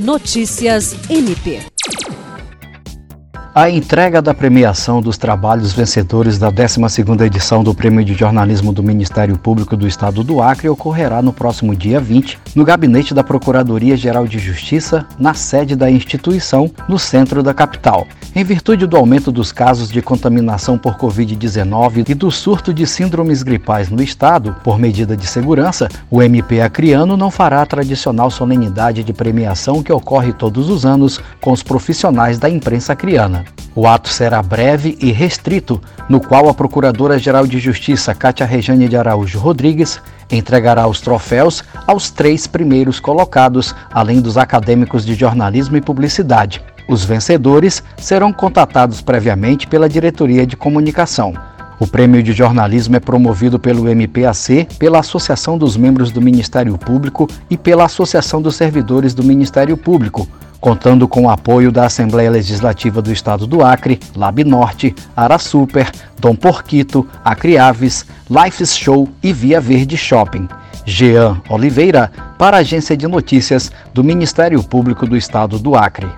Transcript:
Notícias MP. A entrega da premiação dos trabalhos vencedores da 12ª edição do Prêmio de Jornalismo do Ministério Público do Estado do Acre ocorrerá no próximo dia 20, no gabinete da Procuradoria-Geral de Justiça, na sede da instituição, no centro da capital. Em virtude do aumento dos casos de contaminação por Covid-19 e do surto de síndromes gripais no estado, por medida de segurança, o MP Acriano não fará a tradicional solenidade de premiação que ocorre todos os anos com os profissionais da imprensa acriana. O ato será breve e restrito, no qual a Procuradora-Geral de Justiça, Cátia Rejane de Araújo Rodrigues, entregará os troféus aos três primeiros colocados, além dos acadêmicos de jornalismo e publicidade. Os vencedores serão contatados previamente pela Diretoria de Comunicação. O prêmio de jornalismo é promovido pelo MPAC, pela Associação dos Membros do Ministério Público e pela Associação dos Servidores do Ministério Público, contando com o apoio da Assembleia Legislativa do Estado do Acre, Lab Norte, Ara Super, Dom Porquito, Acre Aves, Lifes Show e Via Verde Shopping. Jean Oliveira, para a Agência de Notícias do Ministério Público do Estado do Acre.